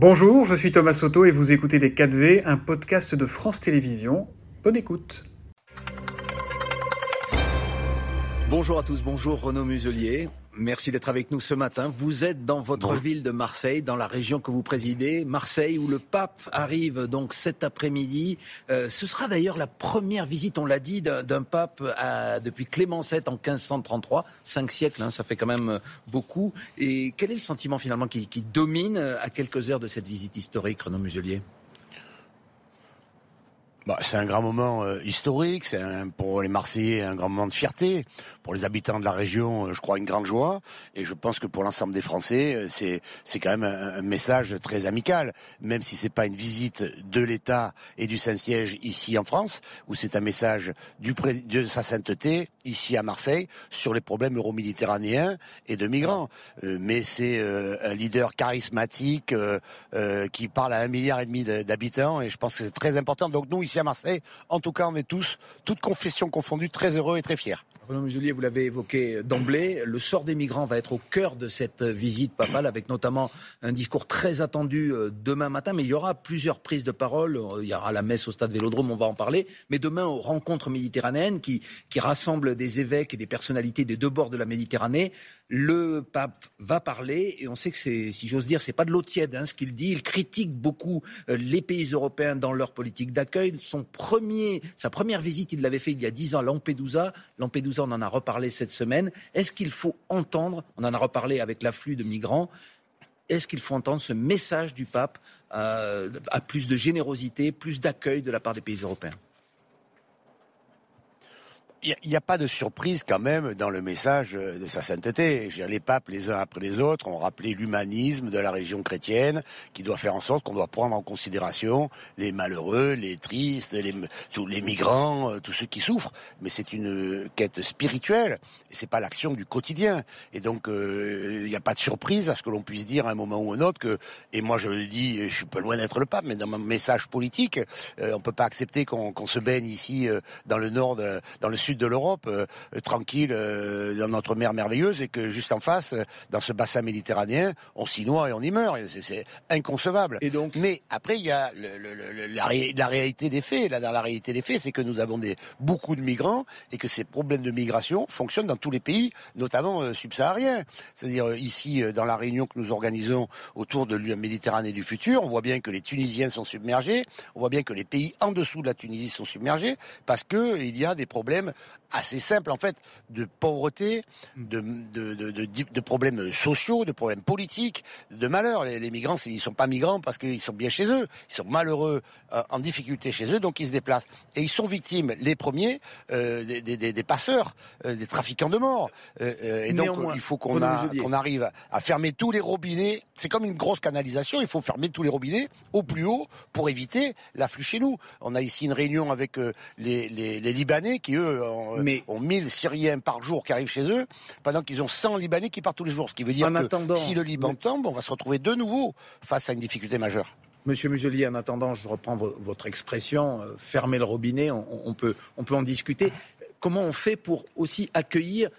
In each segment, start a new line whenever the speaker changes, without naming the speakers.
Bonjour, je suis Thomas Soto et vous écoutez Les 4V, un podcast de France Télévisions. Bonne écoute.
Bonjour à tous, bonjour Renaud Muselier. Merci d'être avec nous ce matin. Vous êtes dans votre ville de Marseille, dans la région que vous présidez, Marseille, où le pape arrive donc cet après-midi. Euh, ce sera d'ailleurs la première visite, on l'a dit, d'un pape depuis Clément VII en 1533, cinq siècles, hein, ça fait quand même euh, beaucoup. Et quel est le sentiment finalement qui, qui domine euh, à quelques heures de cette visite historique, Renaud Muselier?
Bah, c'est un grand moment euh, historique, c'est pour les Marseillais un grand moment de fierté, pour les habitants de la région, euh, je crois une grande joie, et je pense que pour l'ensemble des Français, euh, c'est c'est quand même un, message très amical, même si c'est pas une visite de l'État et du Saint-Siège ici en France, où c'est un message du de sa sainteté ici à Marseille sur les problèmes euro-méditerranéens et de migrants. mais c'est un leader charismatique qui parle à un milliard et demi d'habitants, et je pense que c'est très important. Donc nous ici à Marseille. En tout cas, on est tous, toutes confessions confondues, très heureux et très fiers.
Muselier, vous l'avez évoqué d'emblée, le sort des migrants va être au cœur de cette visite papale, avec notamment un discours très attendu euh, demain matin, mais il y aura plusieurs prises de parole. Il y aura la messe au stade Vélodrome, on va en parler, mais demain aux rencontres méditerranéennes qui, rassemblent des évêques et des personnalités des deux bords de la Méditerranée. Le pape va parler, et on sait que c'est, si j'ose dire, c'est pas de l'eau tiède hein, ce qu'il dit. Il critique beaucoup euh, les pays européens dans leur politique d'accueil. Son premier, sa première visite, il l'avait fait il y a dix ans à. Lampedusa on en a reparlé cette semaine. Est-ce qu'il faut entendre, on en a reparlé avec l'afflux de migrants, est-ce qu'il faut entendre ce message du pape euh, à plus de générosité, plus d'accueil de la part des pays européens?
Il n'y a, pas de surprise quand même dans le message de sa sainteté. Les papes, les uns après les autres, ont rappelé l'humanisme de la région chrétienne, qui doit faire en sorte qu'on doit prendre en considération les malheureux, les tristes, les, migrants, euh, tous ceux qui souffrent. Mais c'est une quête spirituelle, et c'est pas l'action du quotidien. Et donc, euh, il n'y a pas de surprise à ce que l'on puisse dire à un moment ou un autre que, et moi je le dis, je suis pas loin d'être le pape, mais dans mon message politique, euh, on peut pas accepter qu'on se baigne ici dans le nord, dans le sud de l'Europe, euh, euh, tranquille euh, dans notre mer merveilleuse, et que juste en face, dans ce bassin méditerranéen, on s'y noie et on y meurt. C'est inconcevable. Et donc, mais après, il y a la, réalité des faits. Là, dans la réalité des faits, c'est que nous avons des, beaucoup de migrants et que ces problèmes de migration fonctionnent dans tous les pays, notamment subsahariens. C'est-à-dire ici, dans la réunion que nous organisons autour de la Méditerranée du futur, on voit bien que les Tunisiens sont submergés, on voit bien que les pays en dessous de la Tunisie sont submergés parce que il y a des problèmes assez simple en fait de pauvreté, de, de, de, de, problèmes sociaux, de problèmes politiques, de malheur. Les, les migrants, ils sont pas migrants parce qu'ils sont bien chez eux, ils sont malheureux, euh, en difficulté chez eux, donc ils se déplacent. Et ils sont victimes, les premiers, euh, des, des, des, passeurs, euh, des trafiquants de morts. et donc il faut qu'on arrive à fermer tous les robinets. C'est comme une grosse canalisation, il faut fermer tous les robinets au plus haut pour éviter l'afflux chez nous. On a ici une réunion avec les, les, les Libanais qui eux ont, mais... ont 1000 Syriens par jour qui arrivent chez eux, pendant qu'ils ont 100 Libanais qui partent tous les jours. Ce qui veut dire que si le Liban tombe, on va se retrouver de nouveau face à une difficulté majeure.
Monsieur Muselier, en attendant, je reprends votre expression, euh, fermer le robinet, on, peut, on peut en discuter. Comment on fait pour aussi accueillir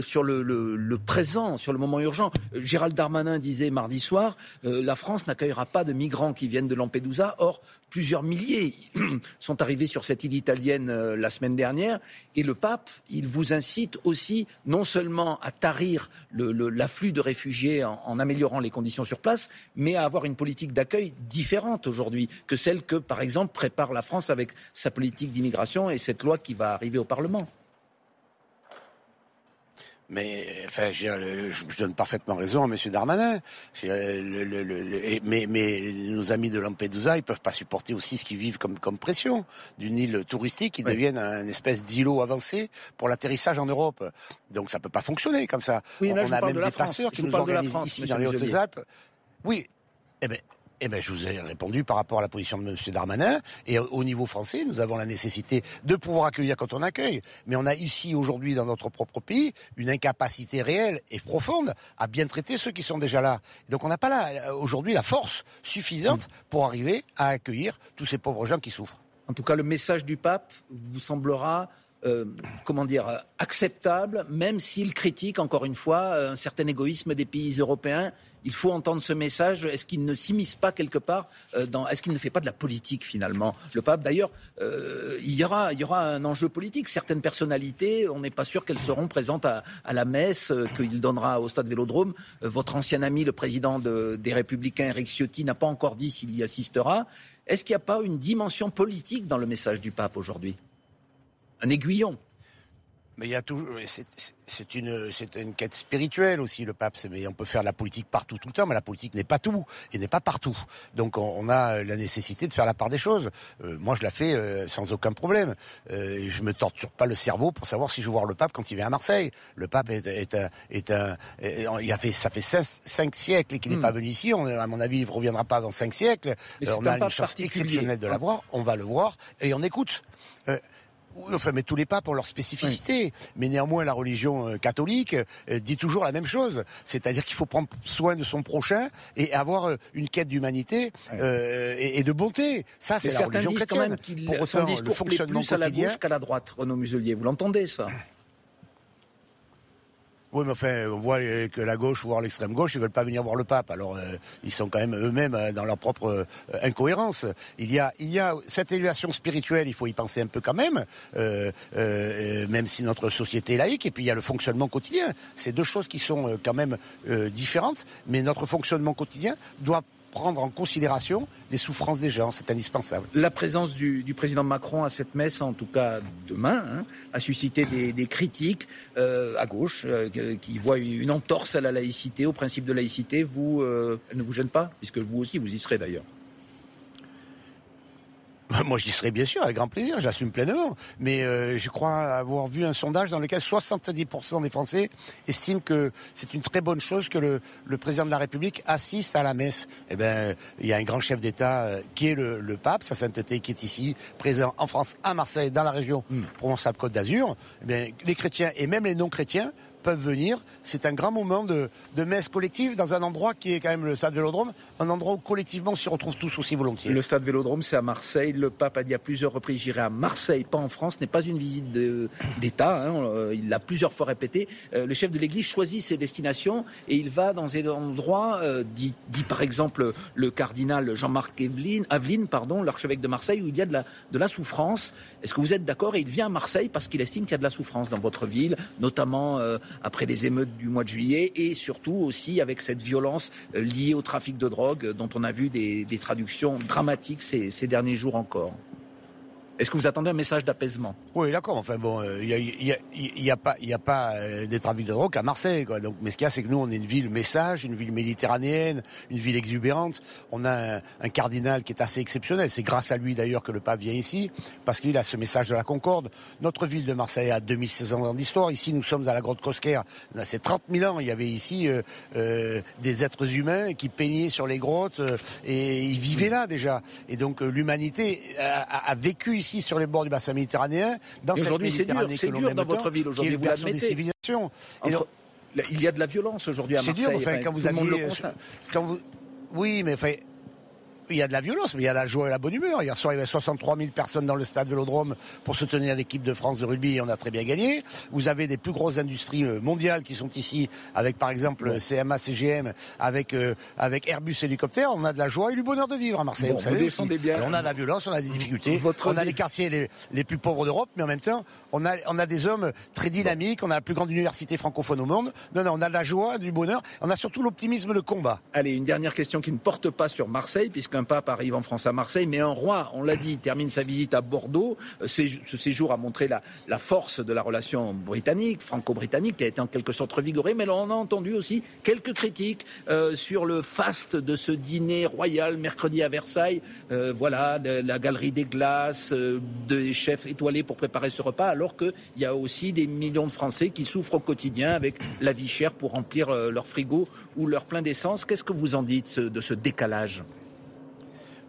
sur le, présent, sur le moment urgent. Gérald Darmanin disait mardi soir, euh, la France n'accueillera pas de migrants qui viennent de Lampedusa. Or, plusieurs milliers sont arrivés sur cette île italienne euh, la semaine dernière. Et le pape, il vous incite aussi non seulement à tarir l'afflux de réfugiés en, améliorant les conditions sur place, mais à avoir une politique d'accueil différente aujourd'hui que celle que, par exemple, prépare la France avec sa politique d'immigration et cette loi qui va arriver au Parlement.
Mais enfin, je, donne parfaitement raison à M. Darmanin. mais, mais, nos amis de Lampedusa, ils peuvent pas supporter aussi ce qu'ils vivent comme, comme pression d'une île touristique qui devienne un espèce d'îlot avancé pour l'atterrissage en Europe. Donc ça peut pas fonctionner comme ça.
on, a même des passeurs
qui nous organisent ici dans les Hautes-Alpes. Oui, eh ben, eh bien, je vous ai répondu par rapport à la position de M. Darmanin. Et au niveau français, nous avons la nécessité de pouvoir accueillir quand on accueille. Mais on a ici, aujourd'hui, dans notre propre pays, une incapacité réelle et profonde à bien traiter ceux qui sont déjà là. Donc on n'a pas là, aujourd'hui, la force suffisante pour arriver à accueillir tous ces pauvres gens qui souffrent.
En tout cas, le message du pape vous semblera euh, comment dire, acceptable, même s'il critique, encore une fois, un certain égoïsme des pays européens il faut entendre ce message. Est-ce qu'il ne s'immisce pas quelque part dans Est-ce qu'il ne fait pas de la politique finalement Le pape, d'ailleurs, il y aura, il y aura un enjeu politique. Certaines personnalités, on n'est pas sûr qu'elles seront présentes à, la messe qu'il donnera au Stade Vélodrome. votre ancien ami, le président des Républicains, Eric Ciotti, n'a pas encore dit s'il y assistera. Est-ce qu'il n'y a pas une dimension politique dans le message du pape aujourd'hui? Un aiguillon
mais il y a toujours, c'est une, c'est une quête spirituelle aussi le pape. Mais on peut faire la politique partout tout le temps, mais la politique n'est pas tout et n'est pas partout. Donc on, a la nécessité de faire la part des choses. Euh, moi, je la fais euh, sans aucun problème. Euh, je me torture pas le cerveau pour savoir si je veux voir le pape quand il vient à Marseille. Le pape est, est un, est un, il a fait, ça fait cinq, siècles qu'il n'est hmm. pas venu ici. On, à mon avis, il ne reviendra pas dans cinq siècles. on a une chance exceptionnelle de l'avoir. On va le voir et on écoute. Enfin, mais tous les papes ont leur spécificité. Mais néanmoins, la religion euh, catholique euh, dit toujours la même chose. C'est-à-dire qu'il faut prendre soin de son prochain et avoir euh, une quête d'humanité et, de bonté. Ça, c'est la religion chrétienne. Quand même
Pour son discours le fonctionnement plus à la gauche qu'à la droite, Renaud Muselier. Vous l'entendez, ça?
Oui, mais enfin, on voit que la gauche, voire l'extrême gauche, ils veulent pas venir voir le pape. Alors, euh, ils sont quand même eux-mêmes euh, dans leur propre euh, incohérence. Il y a, il y a cette élévation spirituelle, il faut y penser un peu quand même, même si notre société est laïque. Et puis il y a le fonctionnement quotidien. C'est deux choses qui sont quand même différentes, mais notre fonctionnement quotidien doit prendre en considération les souffrances des gens. C'est indispensable.
La présence du, président Macron à cette messe, en tout cas demain, hein, a suscité des, critiques euh, à gauche euh, qui voient une entorse à la laïcité, au principe de laïcité. Vous, euh, ne vous gêne pas, puisque vous aussi, vous y serez d'ailleurs.
Moi, j'y serais bien sûr, avec grand plaisir, j'assume pleinement. Mais euh, je crois avoir vu un sondage dans lequel 70% des Français estiment que c'est une très bonne chose que le, le, président de la République assiste à la messe. Eh bien, il y a un grand chef d'État euh, qui est le, le, pape, sa sainteté, qui est ici, présent en France, à Marseille, dans la région mm. Provence-Alpes-Côte d'Azur. Eh bien, les chrétiens et même les non-chrétiens peuvent venir. C'est un grand moment de, messe collective dans un endroit qui est quand même le stade Vélodrome, un endroit où collectivement on s'y retrouve tous aussi volontiers.
Le stade Vélodrome, c'est à Marseille. Le pape a dit à plusieurs reprises j'irai à Marseille, pas en France. Ce n'est pas une visite d'État. Hein. Euh, il l'a plusieurs fois répété. Euh, le chef de l'Église choisit ses destinations et il va dans des endroits, euh, dit, par exemple le cardinal Jean-Marc Aveline, pardon, l'archevêque de Marseille, où il y a de la, de la souffrance. Est-ce que vous êtes d'accord? Et il vient à Marseille parce qu'il estime qu'il y a de la souffrance dans votre ville, notamment après les émeutes du mois de juillet et surtout aussi avec cette violence euh, liée au trafic de drogue dont on a vu des, traductions dramatiques ces derniers jours encore. Est-ce que vous attendez un message d'apaisement?
Oui, d'accord. Enfin bon, il n'y a, pas, y a pas euh, des trafics de drogue à Marseille. Quoi. Donc, mais ce qu'il y a, c'est que nous, on est une ville message, une ville méditerranéenne, une ville exubérante. On a un, cardinal qui est assez exceptionnel. C'est grâce à lui d'ailleurs que le pape vient ici, parce qu'il a ce message de la concorde. Notre ville de Marseille a 2600 ans d'histoire. Ici, nous sommes à la grotte Cosquer. C'est 30 000 ans. Il y avait ici euh, euh, des êtres humains qui peignaient sur les grottes et ils vivaient là déjà. Et donc, l'humanité a, a vécu ici sur les bords du bassin méditerranéen,
dans cette c'est dur, c'est dur dans votre ville aujourd'hui, vous l'admettez.
des civilisations.
il y a de la violence aujourd'hui à Marseille.
C'est dur, enfin, quand vous aviez, quand vous, oui, mais enfin, il y a de la violence, mais il y a la joie et la bonne humeur. Hier soir, il y avait 63 000 personnes dans le stade Vélodrome pour soutenir l'équipe de France de rugby et on a très bien gagné. Vous avez des plus grosses industries euh, mondiales qui sont ici, avec par exemple CMA, CGM, avec, euh, avec Airbus Hélicoptère. On a de la joie et du bonheur de vivre à Marseille. vous savez bien. on a de la violence, on a des difficultés. on a les quartiers les, les plus pauvres d'Europe, mais en même temps, on a, on a des hommes très dynamiques. On a la plus grande université francophone au monde. Non, non, on a de la joie, du bonheur. On a surtout l'optimisme de combat.
Allez, une dernière question qui ne porte pas sur Marseille, puisqu'un un pape arrive en France à Marseille, mais un roi, on l'a dit, termine sa visite à Bordeaux. Euh, ce séjour a montré la, la force de la relation britannique, franco-britannique, qui a été en quelque sorte revigorée, mais on a entendu aussi quelques critiques euh, sur le faste de ce dîner royal mercredi à Versailles. Euh, voilà, la galerie des glaces, des chefs étoilés pour préparer ce repas, alors qu'il y a aussi des millions de Français qui souffrent au quotidien avec la vie chère pour remplir leur frigo ou leur plein d'essence. Qu'est-ce que vous en dites de ce décalage?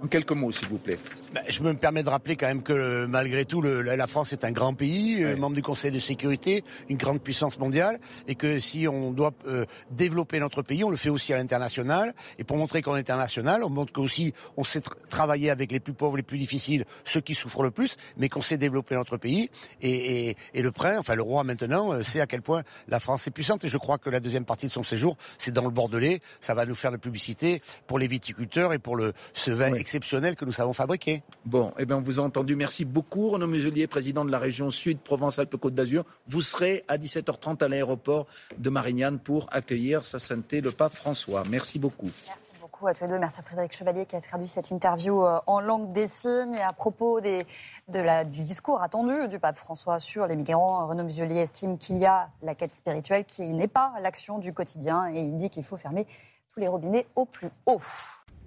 En quelques mots, s'il vous plaît.
Ben, je me permets de rappeler quand même que malgré tout, le, la France est un grand pays, euh, membre du Conseil de sécurité, une grande puissance mondiale, et que si on doit euh, développer notre pays, on le fait aussi à l'international. Et pour montrer qu'on est international, on montre qu'aussi on sait travailler avec les plus pauvres, les plus difficiles, ceux qui souffrent le plus, mais qu'on sait développer notre pays. Et, et, et, le prince, enfin le roi maintenant, euh, sait à quel point la France est puissante. Et je crois que la deuxième partie de son séjour, c'est dans le Bordelais. Ça va nous faire de publicité pour les viticulteurs et pour le ce vin exceptionnel que nous savons fabriquer.
Bon, eh bien, on vous a entendu. Merci beaucoup, Renaud Muselier, président de la région Sud, Provence-Alpes-Côte d'Azur. Vous serez à 17h30 à l'aéroport de Marignane pour accueillir sa sainteté le pape François. Merci beaucoup.
Merci beaucoup à tous les deux. Merci à Frédéric Chevalier qui a traduit cette interview euh, en langue des signes. Et à propos des, de la, du discours attendu du pape François sur les migrants, Renaud Muselier estime qu'il y a la quête spirituelle qui n'est pas l'action du quotidien et il dit qu'il faut fermer tous les robinets au plus haut.